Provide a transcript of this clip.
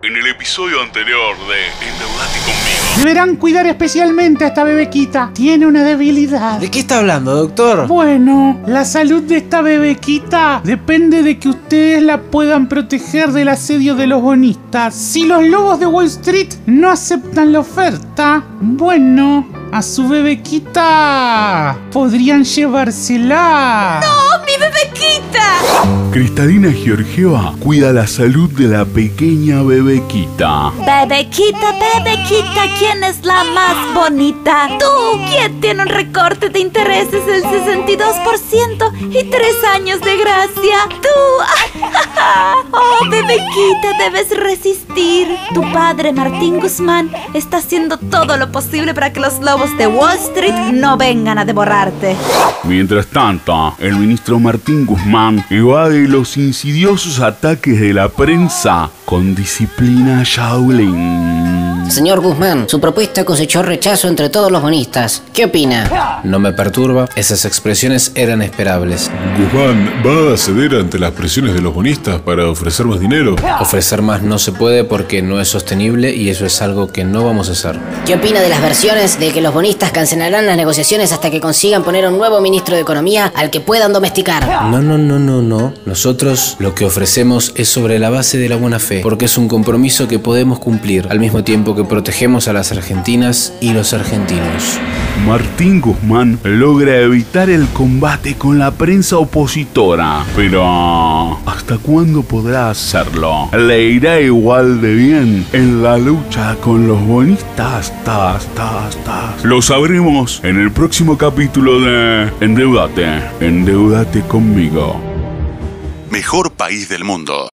En el episodio anterior de Endeudate conmigo. Deberán cuidar especialmente a esta bebequita. Tiene una debilidad. ¿De qué está hablando, doctor? Bueno, la salud de esta bebequita depende de que ustedes la puedan proteger del asedio de los bonistas. Si los lobos de Wall Street no aceptan la oferta, bueno, a su bebequita podrían llevársela. ¡Oh, mi bebequita! Cristalina Georgieva cuida la salud de la pequeña bebequita. Bebequita, bebequita, ¿quién es la más bonita? Tú, ¿quién tiene un recorte de intereses del 62% y tres años de gracia? Tú. Oh, bebequita, debes resistir. Tu padre, Martín Guzmán, está haciendo todo lo posible para que los lobos de Wall Street no vengan a devorarte. Mientras tanto, el ministro Martín Guzmán evade los insidiosos ataques de la prensa con disciplina Shaolin. Señor Guzmán, su propuesta cosechó rechazo entre todos los bonistas. ¿Qué opina? No me perturba, esas expresiones eran esperables. Guzmán va a ceder ante las presiones de los bonistas para ofrecer más dinero. Ofrecer más no se puede porque no es sostenible y eso es algo que no vamos a hacer. ¿Qué opina de las versiones de que los bonistas cancelarán las negociaciones hasta que consigan poner un nuevo ministro de Economía al que puedan domesticar? No, no, no, no, no. Nosotros lo que ofrecemos es sobre la base de la buena fe, porque es un compromiso que podemos cumplir al mismo tiempo que protegemos a las argentinas y los argentinos. Martín Guzmán logra evitar el combate con la prensa opositora, pero ¿hasta cuándo podrá hacerlo? ¿Le irá igual de bien en la lucha con los bonistas? Tas, tas, tas. Lo sabremos en el próximo capítulo de Endeudate, Endeudate conmigo. Mejor país del mundo.